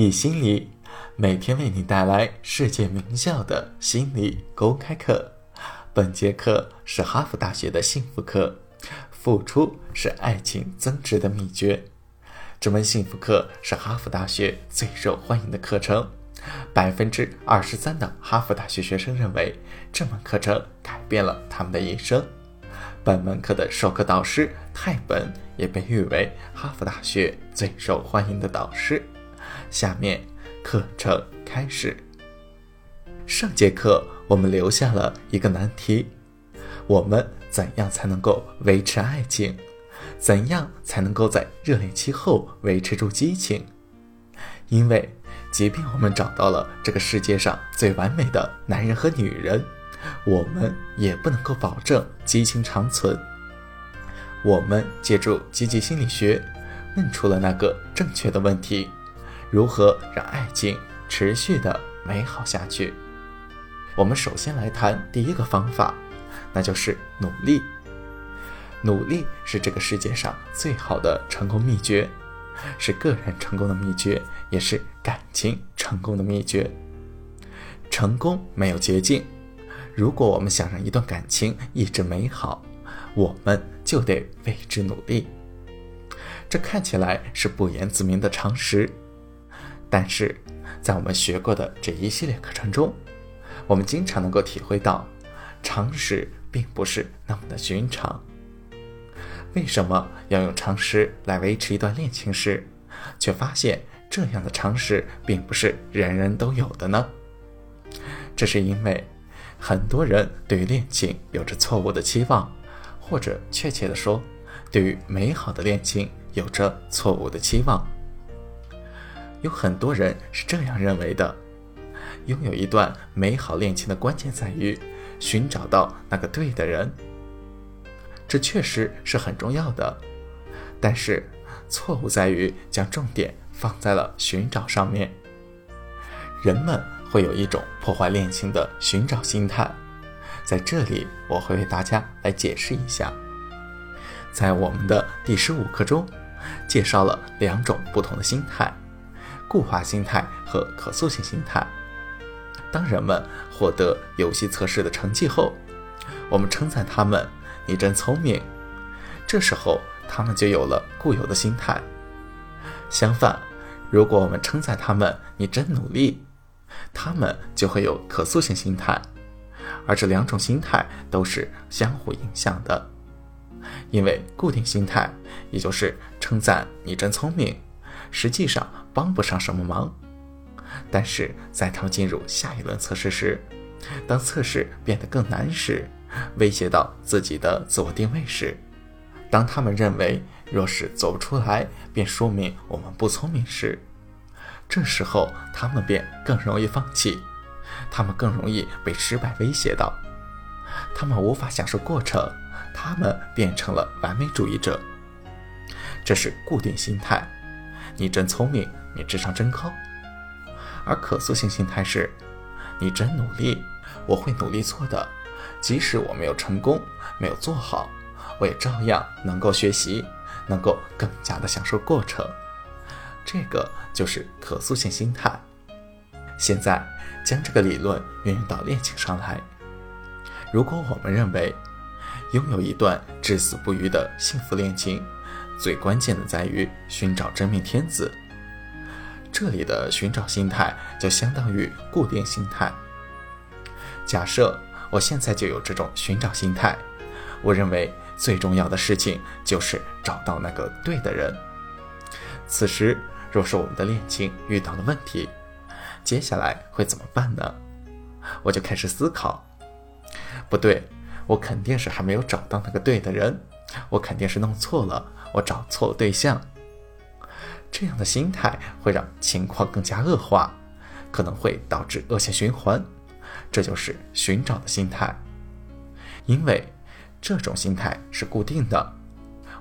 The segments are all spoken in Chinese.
易心理每天为你带来世界名校的心理公开课。本节课是哈佛大学的幸福课，付出是爱情增值的秘诀。这门幸福课是哈佛大学最受欢迎的课程，百分之二十三的哈佛大学学生认为这门课程改变了他们的一生。本门课的授课导师泰本也被誉为哈佛大学最受欢迎的导师。下面课程开始。上节课我们留下了一个难题：我们怎样才能够维持爱情？怎样才能够在热恋期后维持住激情？因为，即便我们找到了这个世界上最完美的男人和女人，我们也不能够保证激情长存。我们借助积极心理学，问出了那个正确的问题。如何让爱情持续的美好下去？我们首先来谈第一个方法，那就是努力。努力是这个世界上最好的成功秘诀，是个人成功的秘诀，也是感情成功的秘诀。成功没有捷径，如果我们想让一段感情一直美好，我们就得为之努力。这看起来是不言自明的常识。但是，在我们学过的这一系列课程中，我们经常能够体会到，常识并不是那么的寻常。为什么要用常识来维持一段恋情时，却发现这样的常识并不是人人都有的呢？这是因为，很多人对于恋情有着错误的期望，或者确切的说，对于美好的恋情有着错误的期望。有很多人是这样认为的：拥有一段美好恋情的关键在于寻找到那个对的人。这确实是很重要的，但是错误在于将重点放在了寻找上面。人们会有一种破坏恋情的寻找心态，在这里我会为大家来解释一下。在我们的第十五课中，介绍了两种不同的心态。固化心态和可塑性心态。当人们获得游戏测试的成绩后，我们称赞他们：“你真聪明。”这时候，他们就有了固有的心态。相反，如果我们称赞他们：“你真努力。”他们就会有可塑性心态。而这两种心态都是相互影响的，因为固定心态，也就是称赞“你真聪明”。实际上帮不上什么忙，但是在他们进入下一轮测试时，当测试变得更难时，威胁到自己的自我定位时，当他们认为若是走不出来，便说明我们不聪明时，这时候他们便更容易放弃，他们更容易被失败威胁到，他们无法享受过程，他们变成了完美主义者，这是固定心态。你真聪明，你智商真高，而可塑性心态是：你真努力，我会努力做的，即使我没有成功，没有做好，我也照样能够学习，能够更加的享受过程。这个就是可塑性心态。现在将这个理论运用到恋情上来，如果我们认为拥有一段至死不渝的幸福恋情。最关键的在于寻找真命天子。这里的寻找心态就相当于固定心态。假设我现在就有这种寻找心态，我认为最重要的事情就是找到那个对的人。此时，若是我们的恋情遇到了问题，接下来会怎么办呢？我就开始思考：不对，我肯定是还没有找到那个对的人，我肯定是弄错了。我找错了对象，这样的心态会让情况更加恶化，可能会导致恶性循环。这就是寻找的心态，因为这种心态是固定的。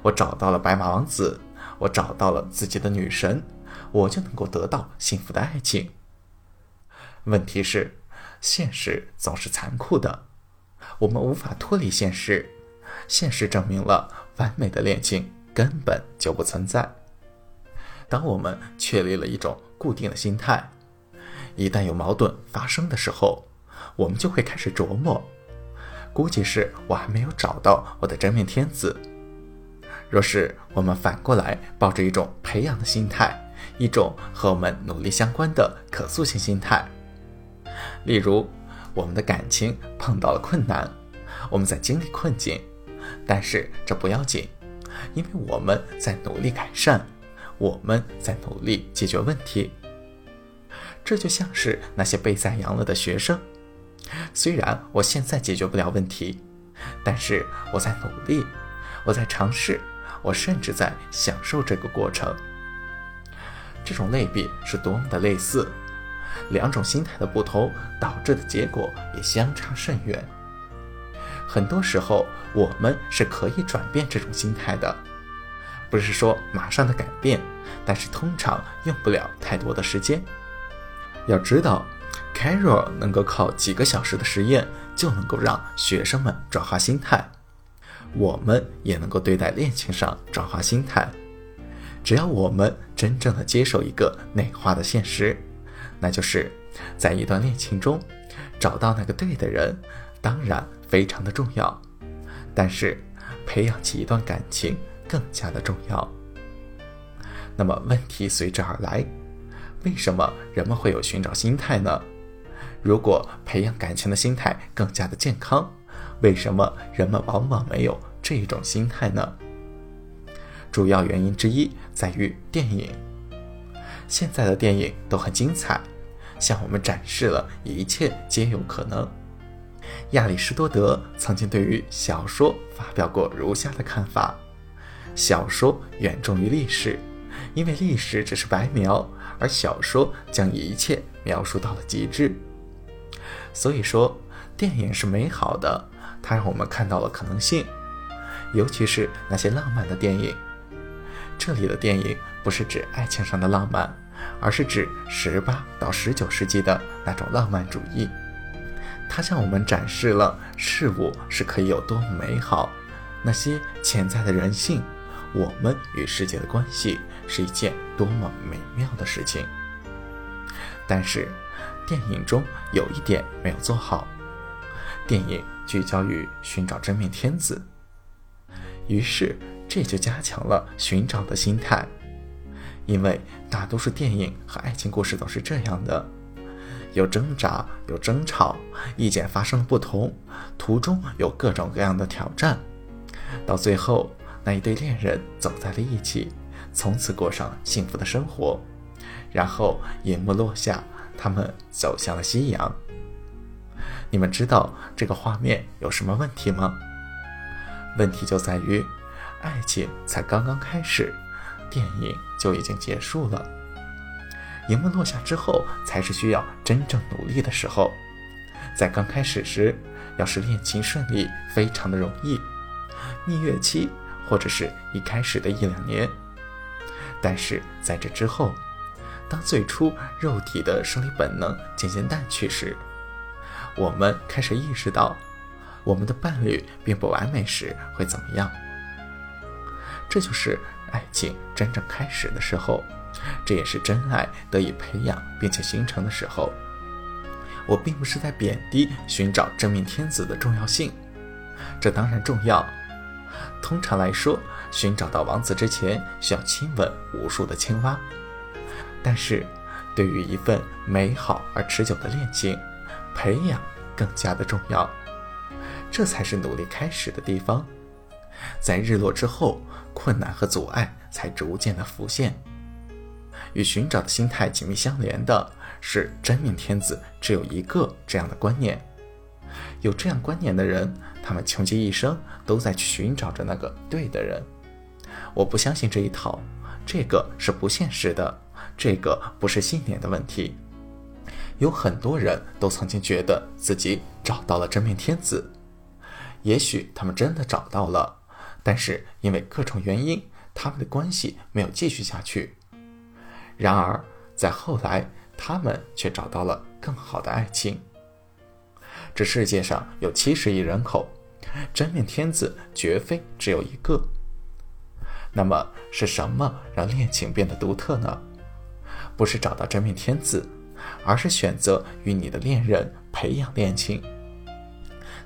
我找到了白马王子，我找到了自己的女神，我就能够得到幸福的爱情。问题是，现实总是残酷的，我们无法脱离现实。现实证明了完美的恋情。根本就不存在。当我们确立了一种固定的心态，一旦有矛盾发生的时候，我们就会开始琢磨：估计是我还没有找到我的真命天子。若是我们反过来抱着一种培养的心态，一种和我们努力相关的可塑性心态，例如我们的感情碰到了困难，我们在经历困境，但是这不要紧，因为我们在努力改善，我们在努力解决问题。这就像是那些被赞扬了的学生，虽然我现在解决不了问题，但是我在努力，我在尝试，我甚至在享受这个过程。这种类比是多么的类似，两种心态的不同导致的结果也相差甚远。很多时候，我们是可以转变这种心态的，不是说马上的改变，但是通常用不了太多的时间。要知道，Carol 能够靠几个小时的实验就能够让学生们转化心态，我们也能够对待恋情上转化心态。只要我们真正的接受一个内化的现实，那就是在一段恋情中找到那个对的人，当然非常的重要，但是培养起一段感情更加的重要。那么问题随之而来。为什么人们会有寻找心态呢？如果培养感情的心态更加的健康，为什么人们往往没有这种心态呢？主要原因之一在于电影。现在的电影都很精彩，向我们展示了一切皆有可能。亚里士多德曾经对于小说发表过如下的看法：小说远重于历史，因为历史只是白描。而小说将一切描述到了极致，所以说电影是美好的，它让我们看到了可能性，尤其是那些浪漫的电影。这里的电影不是指爱情上的浪漫，而是指十八到十九世纪的那种浪漫主义。它向我们展示了事物是可以有多美好，那些潜在的人性。我们与世界的关系是一件多么美妙的事情，但是电影中有一点没有做好，电影聚焦于寻找真命天子，于是这就加强了寻找的心态，因为大多数电影和爱情故事都是这样的，有挣扎，有争吵，意见发生了不同，途中有各种各样的挑战，到最后。那一对恋人走在了一起，从此过上幸福的生活。然后夜幕落下，他们走向了夕阳。你们知道这个画面有什么问题吗？问题就在于，爱情才刚刚开始，电影就已经结束了。荧幕落下之后，才是需要真正努力的时候。在刚开始时，要是恋情顺利，非常的容易。蜜月期。或者是一开始的一两年，但是在这之后，当最初肉体的生理本能渐渐淡去时，我们开始意识到，我们的伴侣并不完美时会怎么样？这就是爱情真正开始的时候，这也是真爱得以培养并且形成的时候。我并不是在贬低寻找真命天子的重要性，这当然重要。通常来说，寻找到王子之前需要亲吻无数的青蛙，但是，对于一份美好而持久的恋情，培养更加的重要。这才是努力开始的地方。在日落之后，困难和阻碍才逐渐的浮现。与寻找的心态紧密相连的是真命天子只有一个这样的观念。有这样观念的人。他们穷极一生都在去寻找着那个对的人，我不相信这一套，这个是不现实的，这个不是信念的问题。有很多人都曾经觉得自己找到了真命天子，也许他们真的找到了，但是因为各种原因，他们的关系没有继续下去。然而在后来，他们却找到了更好的爱情。这世界上有七十亿人口。真命天子绝非只有一个。那么是什么让恋情变得独特呢？不是找到真命天子，而是选择与你的恋人培养恋情，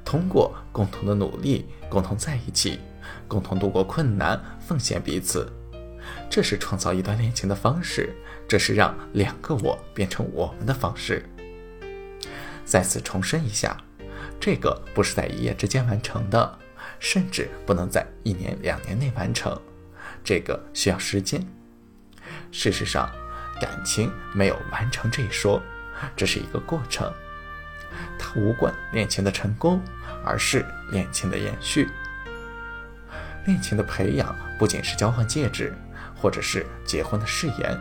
通过共同的努力，共同在一起，共同度过困难，奉献彼此。这是创造一段恋情的方式，这是让两个我变成我们的方式。再次重申一下，这个不是在一夜之间完成的，甚至不能在一年两年内完成，这个需要时间。事实上，感情没有完成这一说，这是一个过程，它无关恋情的成功，而是恋情的延续。恋情的培养不仅是交换戒指，或者是结婚的誓言，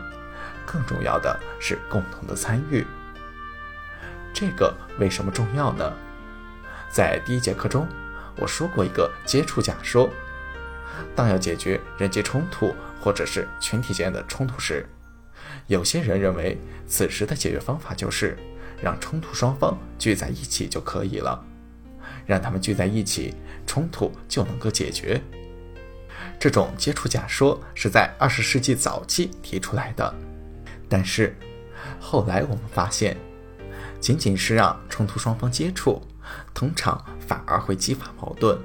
更重要的是共同的参与。这个为什么重要呢？在第一节课中，我说过一个接触假说。当要解决人际冲突或者是群体间的冲突时，有些人认为此时的解决方法就是让冲突双方聚在一起就可以了，让他们聚在一起，冲突就能够解决。这种接触假说是在二十世纪早期提出来的，但是后来我们发现。仅仅是让冲突双方接触，通常反而会激发矛盾，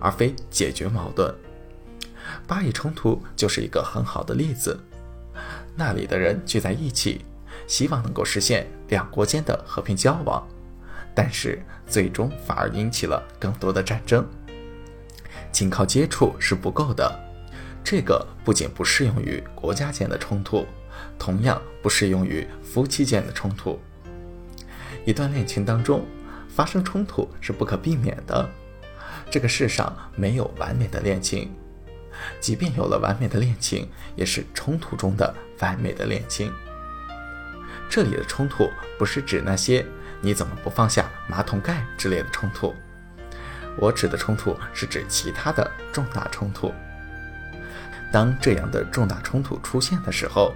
而非解决矛盾。巴以冲突就是一个很好的例子。那里的人聚在一起，希望能够实现两国间的和平交往，但是最终反而引起了更多的战争。仅靠接触是不够的，这个不仅不适用于国家间的冲突，同样不适用于夫妻间的冲突。一段恋情当中发生冲突是不可避免的，这个世上没有完美的恋情，即便有了完美的恋情，也是冲突中的完美的恋情。这里的冲突不是指那些你怎么不放下马桶盖之类的冲突，我指的冲突是指其他的重大冲突。当这样的重大冲突出现的时候，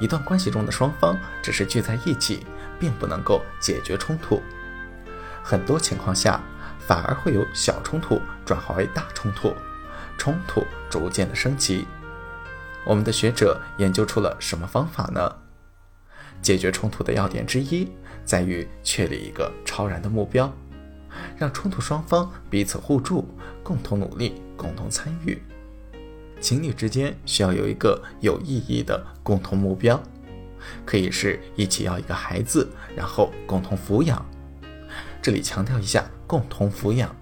一段关系中的双方只是聚在一起。并不能够解决冲突，很多情况下反而会有小冲突转化为大冲突，冲突逐渐的升级。我们的学者研究出了什么方法呢？解决冲突的要点之一在于确立一个超然的目标，让冲突双方彼此互助，共同努力，共同参与。情侣之间需要有一个有意义的共同目标。可以是一起要一个孩子，然后共同抚养。这里强调一下，共同抚养，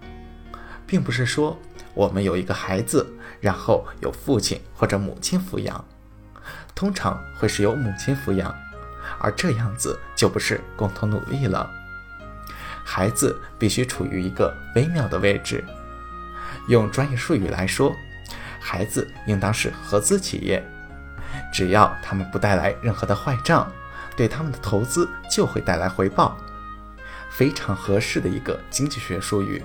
并不是说我们有一个孩子，然后由父亲或者母亲抚养，通常会是由母亲抚养，而这样子就不是共同努力了。孩子必须处于一个微妙的位置，用专业术语来说，孩子应当是合资企业。只要他们不带来任何的坏账，对他们的投资就会带来回报，非常合适的一个经济学术语。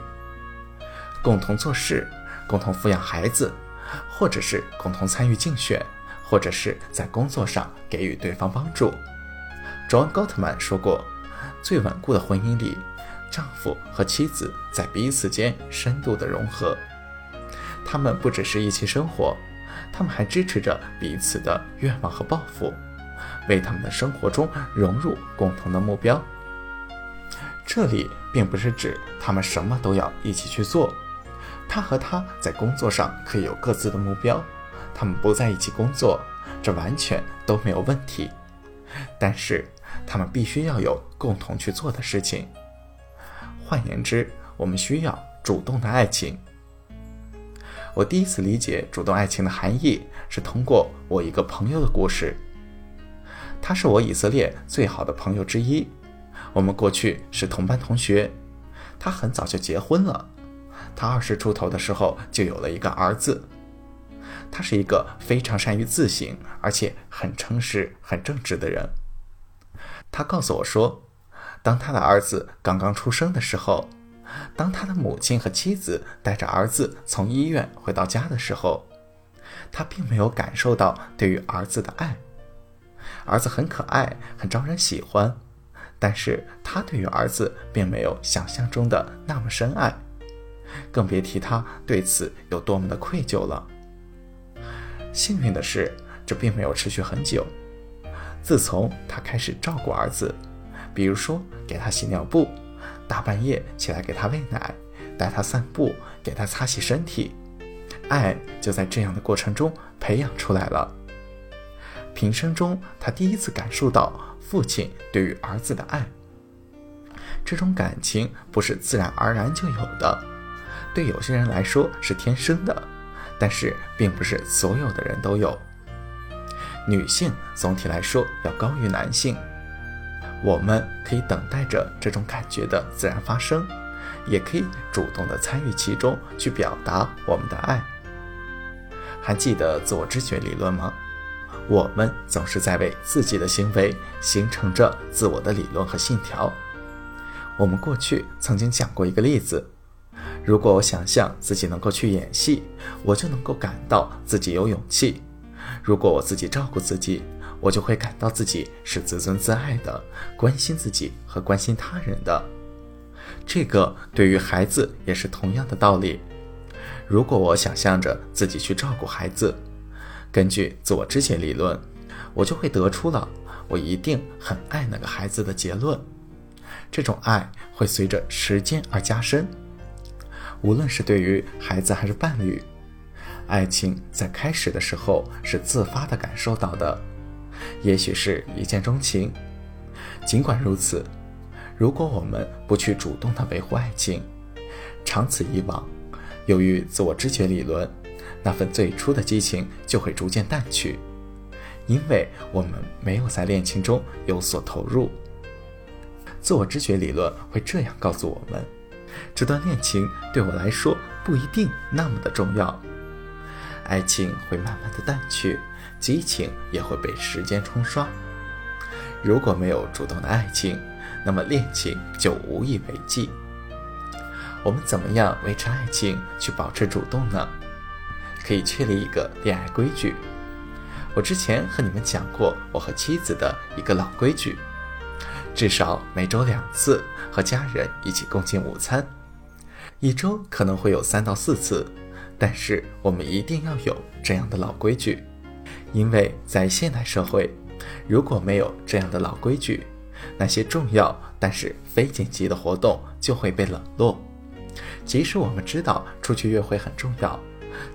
共同做事，共同抚养孩子，或者是共同参与竞选，或者是在工作上给予对方帮助。John Gottman 说过，最稳固的婚姻里，丈夫和妻子在彼此间深度的融合，他们不只是一起生活。他们还支持着彼此的愿望和抱负，为他们的生活中融入共同的目标。这里并不是指他们什么都要一起去做，他和他在工作上可以有各自的目标，他们不在一起工作，这完全都没有问题。但是他们必须要有共同去做的事情。换言之，我们需要主动的爱情。我第一次理解主动爱情的含义，是通过我一个朋友的故事。他是我以色列最好的朋友之一，我们过去是同班同学。他很早就结婚了，他二十出头的时候就有了一个儿子。他是一个非常善于自省，而且很诚实、很正直的人。他告诉我说，当他的儿子刚刚出生的时候。当他的母亲和妻子带着儿子从医院回到家的时候，他并没有感受到对于儿子的爱。儿子很可爱，很招人喜欢，但是他对于儿子并没有想象中的那么深爱，更别提他对此有多么的愧疚了。幸运的是，这并没有持续很久。自从他开始照顾儿子，比如说给他洗尿布，大半夜起来给他喂奶，带他散步，给他擦洗身体，爱就在这样的过程中培养出来了。平生中，他第一次感受到父亲对于儿子的爱。这种感情不是自然而然就有的，对有些人来说是天生的，但是并不是所有的人都有。女性总体来说要高于男性，我们可以等待着这种感觉的自然发生，也可以主动的参与其中去表达我们的爱。还记得自我知觉理论吗？我们总是在为自己的行为形成着自我的理论和信条。我们过去曾经讲过一个例子：如果我想象自己能够去演戏，我就能够感到自己有勇气；如果我自己照顾自己，我就会感到自己是自尊自爱的，关心自己和关心他人的。这个对于孩子也是同样的道理。如果我想象着自己去照顾孩子，根据自我知觉理论，我就会得出了我一定很爱那个孩子的结论。这种爱会随着时间而加深，无论是对于孩子还是伴侣，爱情在开始的时候是自发的感受到的，也许是一见钟情。尽管如此，如果我们不去主动的维护爱情，长此以往，由于自我知觉理论，那份最初的激情就会逐渐淡去，因为我们没有在恋情中有所投入。自我知觉理论会这样告诉我们：这段恋情对我来说不一定那么的重要，爱情会慢慢的淡去，激情也会被时间冲刷。如果没有主动的爱情，那么恋情就无以为继。我们怎么样维持爱情，去保持主动呢？可以确立一个恋爱规矩。我之前和你们讲过，我和妻子的一个老规矩。至少每周两次和家人一起共进午餐，一周可能会有三到四次，但是我们一定要有这样的老规矩，因为在现代社会，如果没有这样的老规矩，那些重要但是非紧急的活动就会被冷落。即使我们知道出去约会很重要，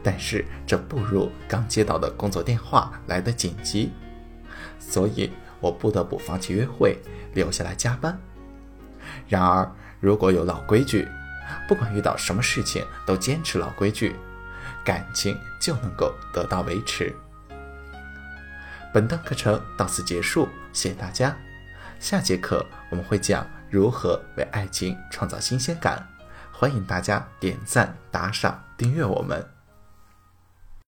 但是这不如刚接到的工作电话来的紧急，所以我不得不放弃约会。留下来加班。然而，如果有老规矩，不管遇到什么事情都坚持老规矩，感情就能够得到维持。本段课程到此结束，谢谢大家。下节课我们会讲如何为爱情创造新鲜感，欢迎大家点赞、打赏、订阅我们。